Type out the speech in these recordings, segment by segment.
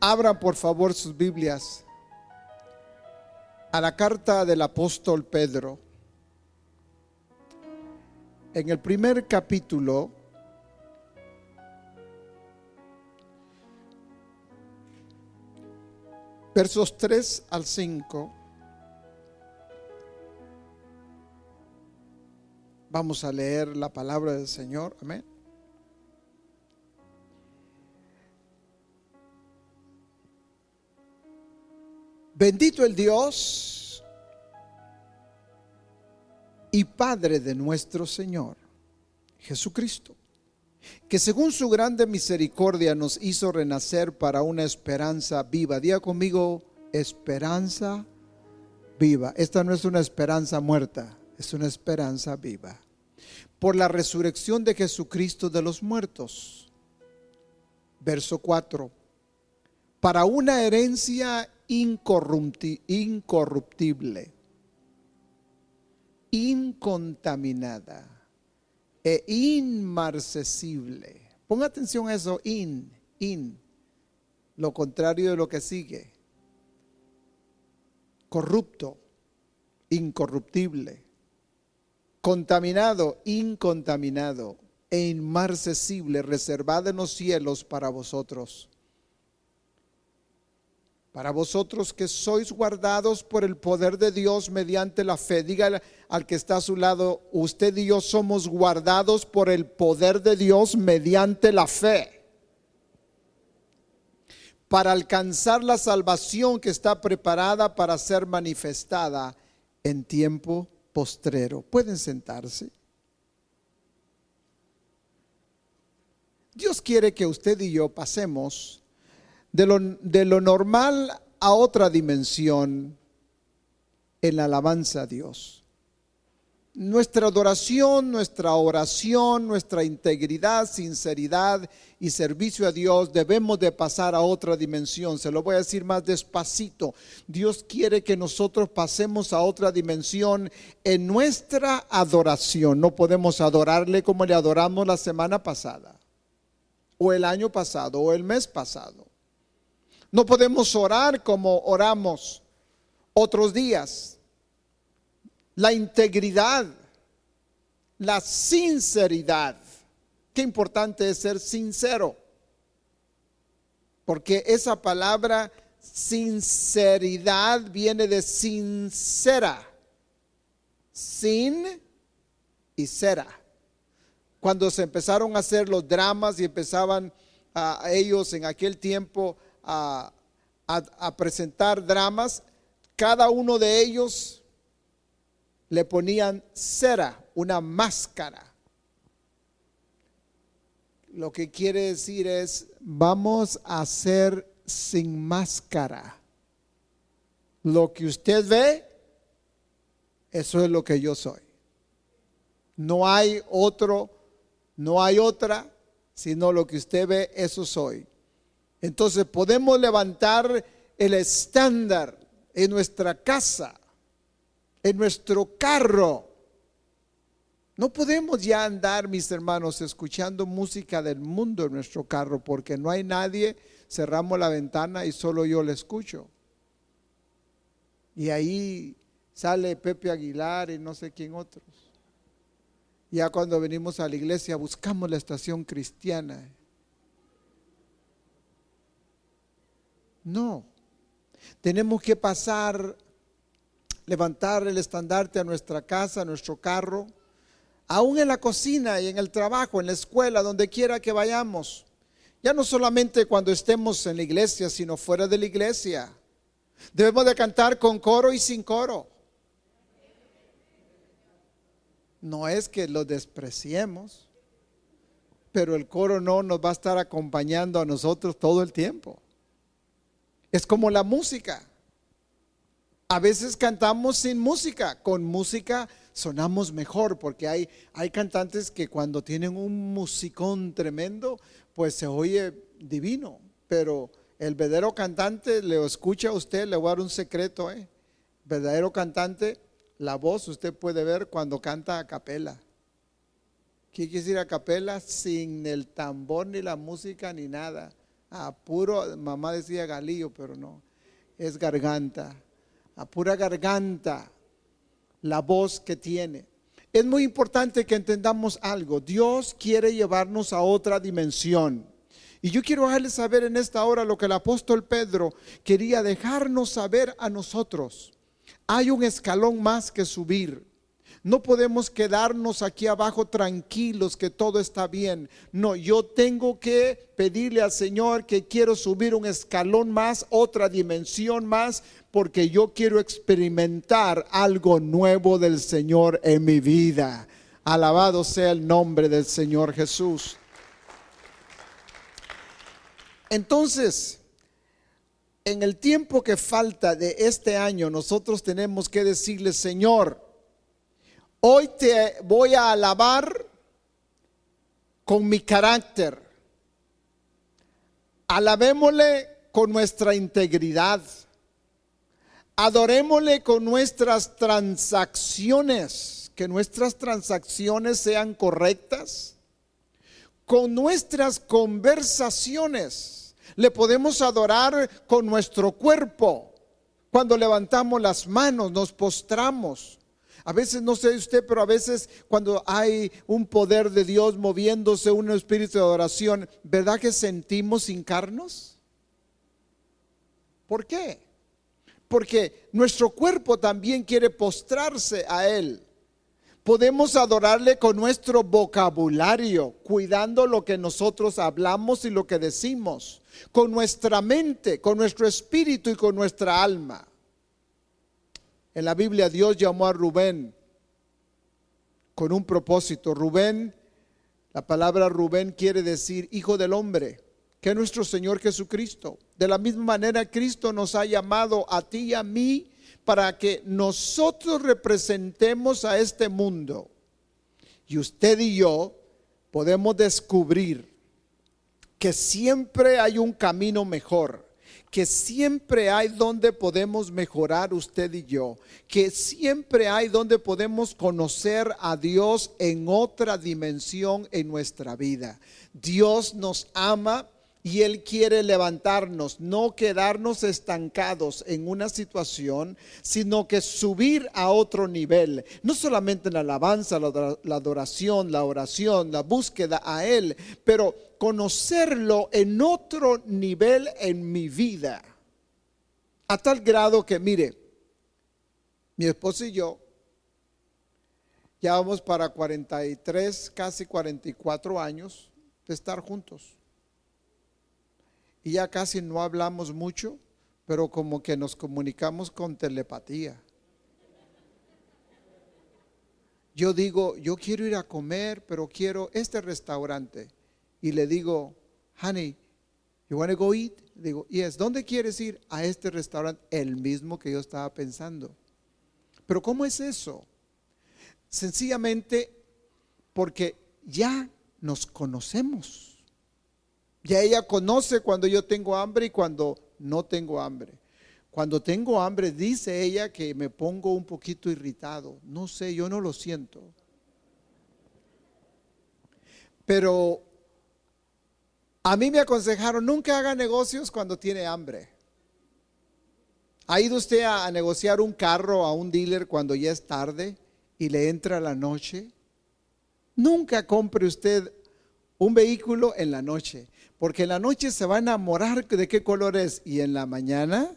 Abran por favor sus Biblias a la carta del apóstol Pedro. En el primer capítulo, versos 3 al 5, vamos a leer la palabra del Señor. Amén. Bendito el Dios y Padre de nuestro Señor, Jesucristo, que según su grande misericordia nos hizo renacer para una esperanza viva. Diga conmigo, esperanza viva. Esta no es una esperanza muerta, es una esperanza viva. Por la resurrección de Jesucristo de los muertos. Verso 4. Para una herencia incorruptible, incontaminada e inmarcesible. Ponga atención a eso, in, in, lo contrario de lo que sigue. Corrupto, incorruptible, contaminado, incontaminado e inmarcesible, reservado en los cielos para vosotros para vosotros que sois guardados por el poder de Dios mediante la fe. Dígale al que está a su lado, usted y yo somos guardados por el poder de Dios mediante la fe. Para alcanzar la salvación que está preparada para ser manifestada en tiempo postrero. Pueden sentarse. Dios quiere que usted y yo pasemos de lo, normal a otra dimensión en la alabanza a Dios. Nuestra adoración, nuestra oración, nuestra integridad, sinceridad y servicio a Dios debemos de pasar a otra dimensión. Se lo voy a decir más despacito. Dios quiere que nosotros pasemos a otra dimensión en nuestra adoración. No podemos adorarle como le adoramos la semana pasada, o el año pasado, o el mes pasado. No podemos orar como oramos otros días. La integridad, la sinceridad. Qué importante es ser sincero. Porque esa palabra sinceridad viene de sincera. Sin y cera. Cuando se empezaron a hacer los dramas y empezaban a ellos en aquel tiempo a, presentar dramas, cada uno de ellos le ponían cera, una máscara. Lo que quiere decir es, vamos a hacer sin máscara. Lo que usted ve, eso es lo que yo soy. No hay otro, no hay otra, sino lo que usted ve, eso soy. Entonces podemos levantar el estándar en nuestra casa, en nuestro carro. No podemos ya andar, mis hermanos, escuchando música del mundo en nuestro carro porque no hay nadie. Cerramos la ventana y solo yo la escucho. Y ahí sale Pepe Aguilar y no sé quién otros. Ya cuando venimos a la iglesia buscamos la estación cristiana No. Tenemos que pasar, levantar el estandarte a nuestra casa, a nuestro carro, aún en la cocina y en el trabajo, en la escuela, donde quiera que vayamos. Ya no solamente cuando estemos en la iglesia, sino fuera de la iglesia. Debemos de cantar con coro y sin coro. No es que lo despreciemos, pero el coro no nos va a estar acompañando a nosotros todo el tiempo. Es como la música. A veces cantamos sin música, con música sonamos mejor, porque hay, hay cantantes que cuando tienen un musicón tremendo, pues se oye divino, pero el verdadero cantante le escucha a usted, le voy a dar un secreto, ¿eh? verdadero cantante, la voz usted puede ver cuando canta a capela. ¿Qué quiere decir a capela? Sin el tambor ni la música ni nada. A puro, mamá decía galillo, pero no, es garganta. A pura garganta, la voz que tiene. Es muy importante que entendamos algo. Dios quiere llevarnos a otra dimensión. Y yo quiero dejarles saber en esta hora lo que el apóstol Pedro quería dejarnos saber a nosotros. Hay un escalón más que subir. No podemos quedarnos aquí abajo tranquilos que todo está bien. No, yo tengo que pedirle al Señor que quiero subir un escalón más, otra dimensión más, porque yo quiero experimentar algo nuevo del Señor en mi vida. Alabado sea el nombre del Señor Jesús. Entonces, en el tiempo que falta de este año, nosotros tenemos que decirle, Señor, hoy te voy a alabar con mi carácter. Alabémosle con nuestra integridad. Adorémosle con nuestras transacciones, que nuestras transacciones sean correctas con nuestras conversaciones. Le podemos adorar con nuestro cuerpo. Cuando levantamos las manos, nos postramos. A veces, no sé usted, pero a veces cuando hay un poder de Dios moviéndose, un espíritu de adoración, ¿verdad que sentimos hincarnos? ¿Por qué? Porque nuestro cuerpo también quiere postrarse a Él. Podemos adorarle con nuestro vocabulario, cuidando lo que nosotros hablamos y lo que decimos, con nuestra mente, con nuestro espíritu y con nuestra alma. En la Biblia Dios llamó a Rubén con un propósito. Rubén, la palabra Rubén quiere decir hijo del hombre, que es nuestro Señor Jesucristo. De la misma manera Cristo nos ha llamado a ti y a mí para que nosotros representemos a este mundo. Y usted y yo podemos descubrir que siempre hay un camino mejor, que siempre hay donde podemos mejorar usted y yo, que siempre hay donde podemos conocer a Dios en otra dimensión en nuestra vida. Dios nos ama y Él quiere levantarnos, no quedarnos estancados en una situación, sino que subir a otro nivel. No solamente en la alabanza, la adoración, la oración, la búsqueda a Él, pero conocerlo en otro nivel en mi vida. A tal grado que, mire, mi esposo y yo ya vamos para 43, casi 44 años de estar juntos y ya casi no hablamos mucho, pero como que nos comunicamos con telepatía. Yo digo, yo quiero ir a comer, pero quiero este restaurante. Y le digo, honey, you want to go eat? Digo, yes, ¿dónde quieres ir? A este restaurante, el mismo que yo estaba pensando. Pero ¿cómo es eso? Sencillamente porque ya nos conocemos. Ya ella conoce cuando yo tengo hambre y cuando no tengo hambre. Cuando tengo hambre, dice ella que me pongo un poquito irritado. No sé, yo no lo siento. Pero a mí me aconsejaron, nunca haga negocios cuando tiene hambre. ¿Ha ido usted a, negociar un carro a un dealer cuando ya es tarde y le entra la noche? Nunca compre usted un vehículo en la noche. Porque en la noche se va a enamorar de qué color es y en la mañana,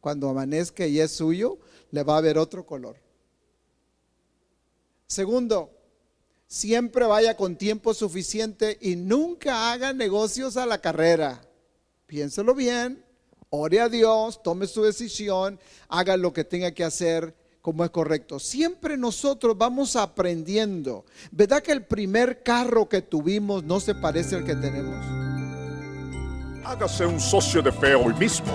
cuando amanezca y es suyo, le va a ver otro color. Segundo, siempre vaya con tiempo suficiente y nunca haga negocios a la carrera. Piénselo bien, ore a Dios, tome su decisión, haga lo que tenga que hacer como es correcto. Siempre nosotros vamos aprendiendo. ¿Verdad que el primer carro que tuvimos no se parece al que tenemos? Hágase un socio de fe hoy mismo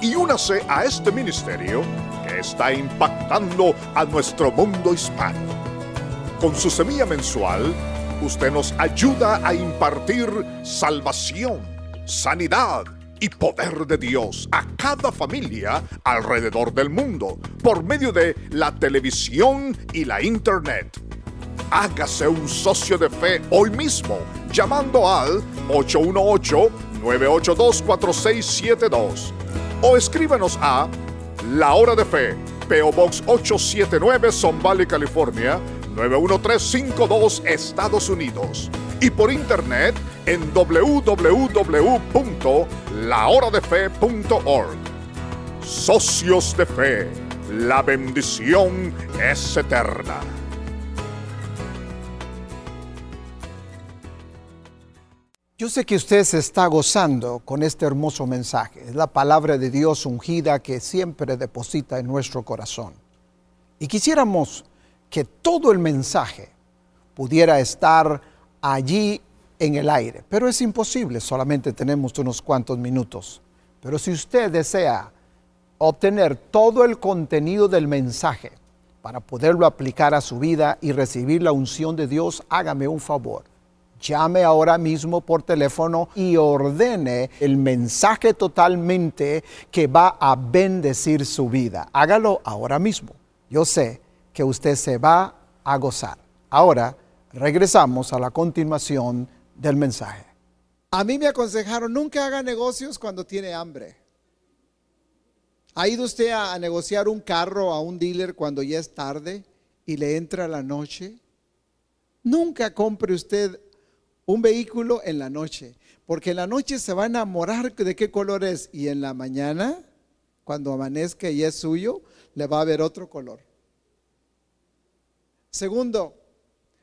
y únase a este ministerio que está impactando a nuestro mundo hispano. Con su semilla mensual, usted nos ayuda a impartir salvación, sanidad y poder de Dios a cada familia alrededor del mundo por medio de la televisión y la internet. Hágase un socio de fe hoy mismo llamando al 818-982-4672 o escríbanos a La Hora de Fe, PO Box 879, Son Valley, California 91352, Estados Unidos. Y por internet en www.lahoradefe.org. Socios de Fe, la bendición es eterna. Yo sé que usted se está gozando con este hermoso mensaje. Es la palabra de Dios ungida que siempre deposita en nuestro corazón. Y quisiéramos que todo el mensaje pudiera estar allí en el aire, pero es imposible, solamente tenemos unos cuantos minutos. Pero si usted desea obtener todo el contenido del mensaje para poderlo aplicar a su vida y recibir la unción de Dios, hágame un favor llame ahora mismo por teléfono y ordene el mensaje totalmente que va a bendecir su vida. Hágalo ahora mismo. Yo sé que usted se va a gozar. Ahora regresamos a la continuación del mensaje. A mí me aconsejaron, nunca haga negocios cuando tiene hambre. ¿Ha ido usted a, negociar un carro a un dealer cuando ya es tarde y le entra la noche? Nunca compre usted un vehículo en la noche, porque en la noche se va a enamorar de qué color es y en la mañana, cuando amanezca y es suyo, le va a ver otro color. Segundo,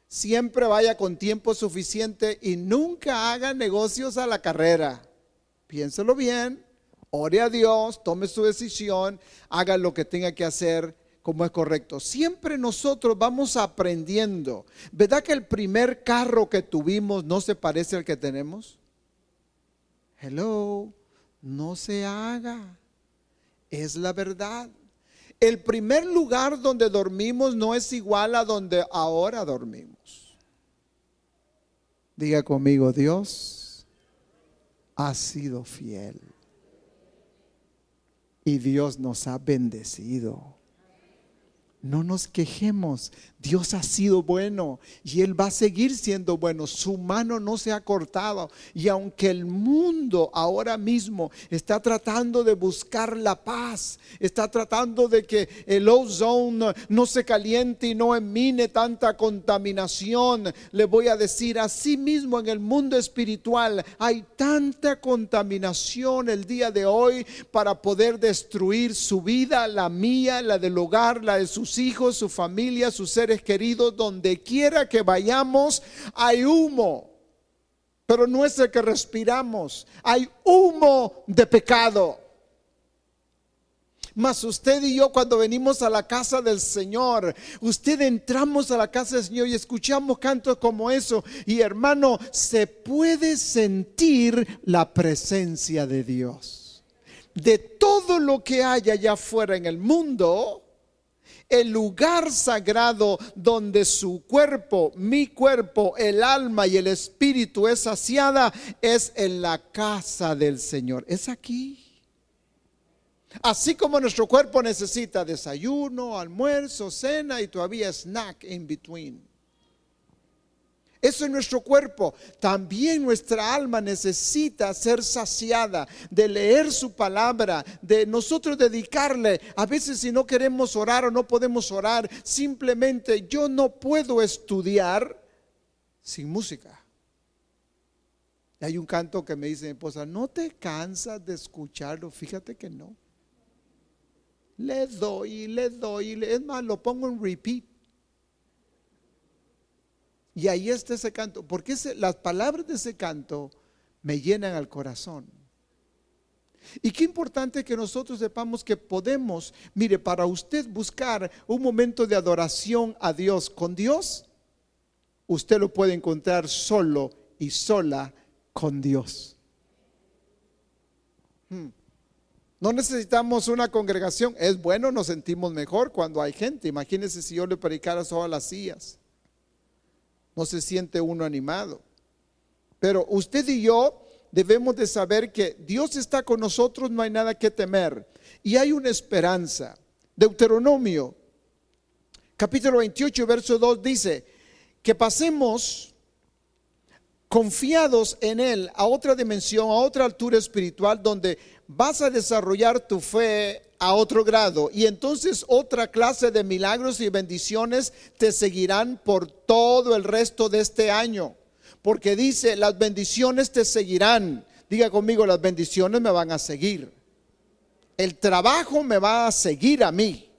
siempre vaya con tiempo suficiente y nunca haga negocios a la carrera. Piénselo bien, ore a Dios, tome su decisión, haga lo que tenga que hacer como es correcto. Siempre nosotros vamos aprendiendo. ¿Verdad que el primer carro que tuvimos no se parece al que tenemos? Hello, no se haga. Es la verdad. El primer lugar donde dormimos no es igual a donde ahora dormimos. Diga conmigo, Dios ha sido fiel. Y Dios nos ha bendecido. No nos quejemos. Dios ha sido bueno y Él va a seguir siendo bueno. Su mano no se ha cortado. Y aunque el mundo ahora mismo está tratando de buscar la paz, está tratando de que el ozone no se caliente y no emine tanta contaminación, le voy a decir, así mismo en el mundo espiritual hay tanta contaminación el día de hoy para poder destruir su vida, la mía, la del hogar, la de sus hijos, su familia, sus seres queridos, donde quiera que vayamos, hay humo. Pero no es el que respiramos, hay humo de pecado. Mas usted y yo cuando venimos a la casa del Señor, usted entramos a la casa del Señor y escuchamos cantos como eso. Y hermano, se puede sentir la presencia de Dios. De todo lo que hay allá afuera en el mundo, el lugar sagrado donde su cuerpo, mi cuerpo, el alma y el espíritu es saciada, es en la casa del Señor. Es aquí. Así como nuestro cuerpo necesita desayuno, almuerzo, cena y todavía snack in between. Eso es nuestro cuerpo. También nuestra alma necesita ser saciada de leer su palabra, de nosotros dedicarle. A veces si no queremos orar o no podemos orar, simplemente yo no puedo estudiar sin música. Hay un canto que me dice mi esposa, ¿no te cansas de escucharlo? Fíjate que no. Le doy, le doy, es más, lo pongo en repeat. Y ahí está ese canto, porque las palabras de ese canto me llenan al corazón. Y qué importante que nosotros sepamos que podemos, mire, para usted buscar un momento de adoración a Dios con Dios, usted lo puede encontrar solo y sola con Dios. Hmm. No necesitamos una congregación. Es bueno, nos sentimos mejor cuando hay gente. Imagínense si yo le predicara solo a las sillas. No se siente uno animado. Pero usted y yo debemos de saber que Dios está con nosotros, no hay nada que temer. Y hay una esperanza. Deuteronomio, capítulo 28, verso 2 dice, que pasemos confiados en Él a otra dimensión, a otra altura espiritual, donde vas a desarrollar tu fe a otro grado y entonces otra clase de milagros y bendiciones te seguirán por todo el resto de este año. Porque dice, las bendiciones te seguirán. Diga conmigo, las bendiciones me van a seguir. El trabajo me va a seguir a mí.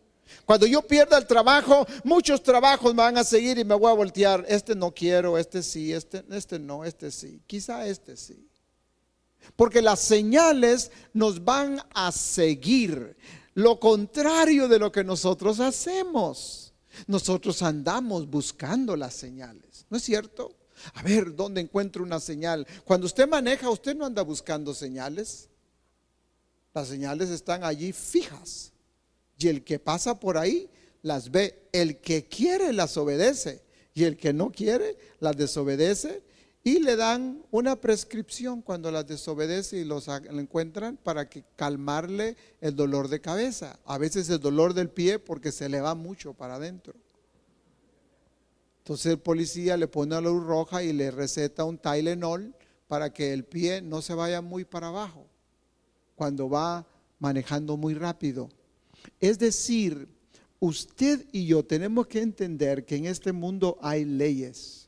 Cuando yo pierda el trabajo, muchos trabajos me van a seguir y me voy a voltear. Este no quiero, este sí, este, este no, este sí. Quizá este sí. Porque las señales nos van a seguir. Lo contrario de lo que nosotros hacemos. Nosotros andamos buscando las señales. ¿No es cierto? A ver, ¿dónde encuentro una señal? Cuando usted maneja, usted no anda buscando señales. Las señales están allí fijas. Y el que pasa por ahí las ve. El que quiere las obedece. Y el que no quiere las desobedece y le dan una prescripción cuando las desobedece y los encuentran para que calmarle el dolor de cabeza. A veces el dolor del pie porque se le va mucho para adentro. Entonces el policía le pone la luz roja y le receta un Tylenol para que el pie no se vaya muy para abajo cuando va manejando muy rápido. Es decir, usted y yo tenemos que entender que en este mundo hay leyes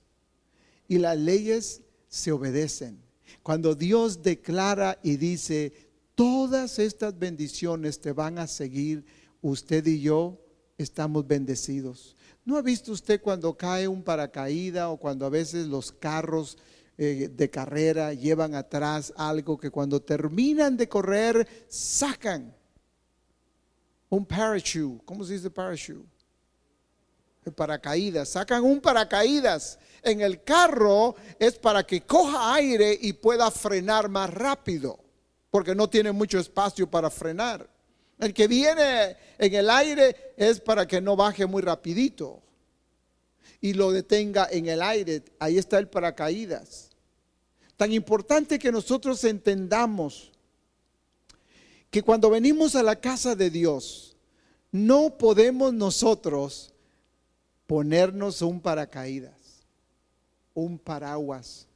y las leyes se obedecen. Cuando Dios declara y dice, todas estas bendiciones te van a seguir, usted y yo estamos bendecidos. ¿No ha visto usted cuando cae un paracaída o cuando a veces los carros eh, de carrera llevan atrás algo que cuando terminan de correr sacan? Un parachute. ¿Cómo se dice parachute? El paracaídas. Sacan un paracaídas en el carro es para que coja aire y pueda frenar más rápido, porque no tiene mucho espacio para frenar. El que viene en el aire es para que no baje muy rapidito y lo detenga en el aire. Ahí está el paracaídas. Tan importante que nosotros entendamos que cuando venimos a la casa de Dios, no podemos nosotros ponernos un paracaídas un paraguas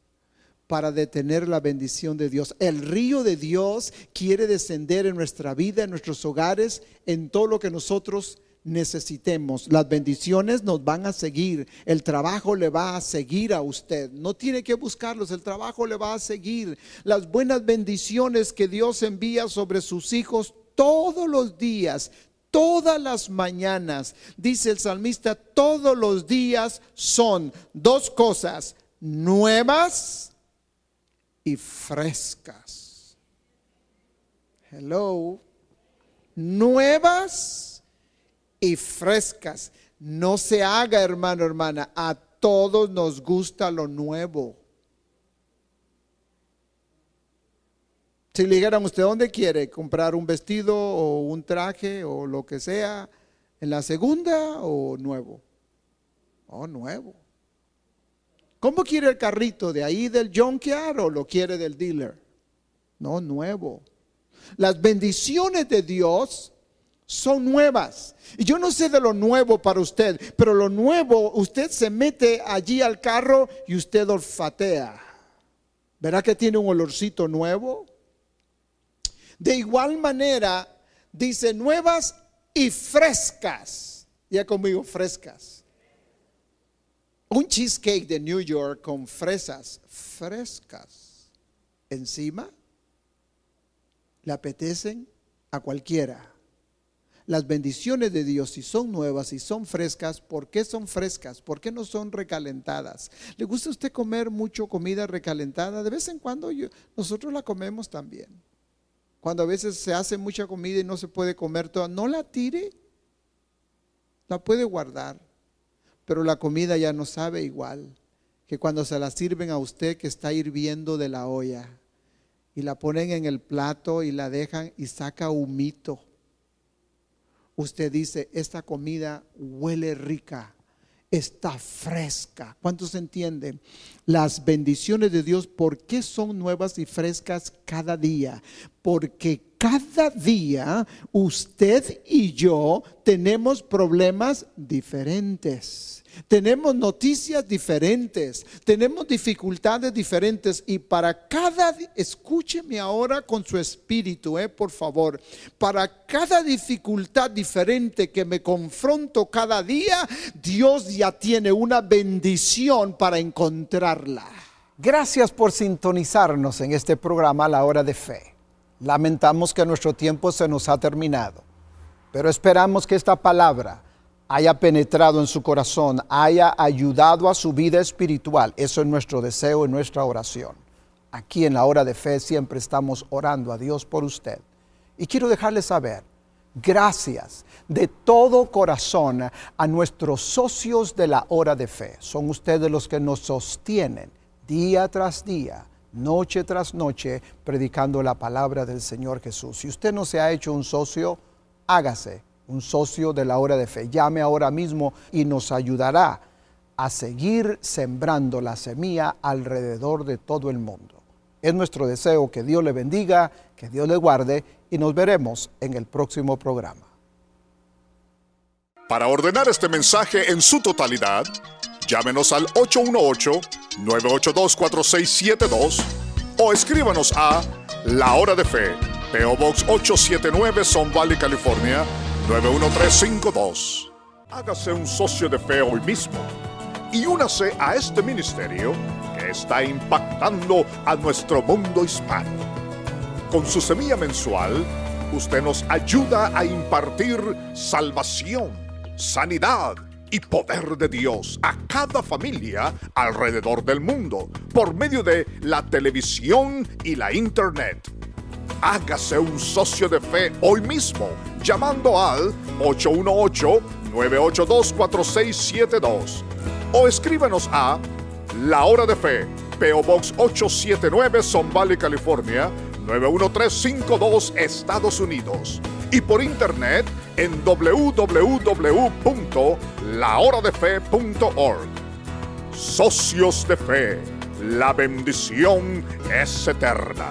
para detener la bendición de Dios. El río de Dios quiere descender en nuestra vida, en nuestros hogares, en todo lo que nosotros necesitemos. Las bendiciones nos van a seguir, el trabajo le va a seguir a usted. No tiene que buscarlos, el trabajo le va a seguir. Las buenas bendiciones que Dios envía sobre sus hijos todos los días, todas las mañanas, dice el salmista, todos los días son dos cosas nuevas y frescas. Hello. Nuevas y frescas. No se haga, hermano, hermana. A todos nos gusta lo nuevo. Si le dijeran usted dónde quiere comprar un vestido o un traje o lo que sea, en la segunda o nuevo. Oh, nuevo. ¿Cómo quiere el carrito? ¿De ahí del junkyard o lo quiere del dealer? No, nuevo. Las bendiciones de Dios son nuevas. Y yo no sé de lo nuevo para usted, pero lo nuevo, usted se mete allí al carro y usted olfatea. ¿Verá que tiene un olorcito nuevo? De igual manera, dice nuevas y frescas. Ya conmigo, frescas. Un cheesecake de New York con fresas frescas encima le apetecen a cualquiera. Las bendiciones de Dios, si son nuevas y son frescas, ¿por qué son frescas? ¿Por qué no son recalentadas? ¿Le gusta a usted comer mucho comida recalentada? De vez en cuando nosotros la comemos también. Cuando a veces se hace mucha comida y no se puede comer toda, no la tire, la puede guardar, pero la comida ya no sabe igual que cuando se la sirven a usted que está hirviendo de la olla. y la ponen en el plato y la dejan y saca humito. Usted dice, esta comida huele rica, está fresca. ¿Cuántos entienden? Las bendiciones de Dios, ¿por qué son nuevas y frescas cada día? Porque cada día usted y yo tenemos problemas diferentes. Tenemos noticias diferentes, tenemos dificultades diferentes y para cada, escúcheme ahora con su espíritu, eh, por favor, para cada dificultad diferente que me confronto cada día, Dios ya tiene una bendición para encontrarla. Gracias por sintonizarnos en este programa La Hora de Fe. Lamentamos que nuestro tiempo se nos ha terminado, pero esperamos que esta palabra haya penetrado en su corazón, haya ayudado a su vida espiritual. Eso es nuestro deseo y nuestra oración. Aquí en la hora de fe siempre estamos orando a Dios por usted. Y quiero dejarle saber, gracias de todo corazón a nuestros socios de la hora de fe. Son ustedes los que nos sostienen día tras día noche tras noche predicando la palabra del Señor Jesús. Si usted no se ha hecho un socio, hágase un socio de la hora de fe. Llame ahora mismo y nos ayudará a seguir sembrando la semilla alrededor de todo el mundo. Es nuestro deseo que Dios le bendiga, que Dios le guarde y nos veremos en el próximo programa. Para ordenar este mensaje en su totalidad, Llámenos al 818-982-4672 o escríbanos a La Hora de Fe, PO Box 879 Son Valley, California 91352. Hágase un socio de fe hoy mismo y únase a este ministerio que está impactando a nuestro mundo hispano. Con su semilla mensual, usted nos ayuda a impartir salvación, sanidad, y poder de Dios a cada familia alrededor del mundo por medio de la televisión y la internet. Hágase un socio de fe hoy mismo llamando al 818-982-4672 o escríbanos a La Hora de Fe, PO Box 879 Son Valley, California 91352 Estados Unidos y por internet en www.lahoradefe.org. Socios de Fe, la bendición es eterna.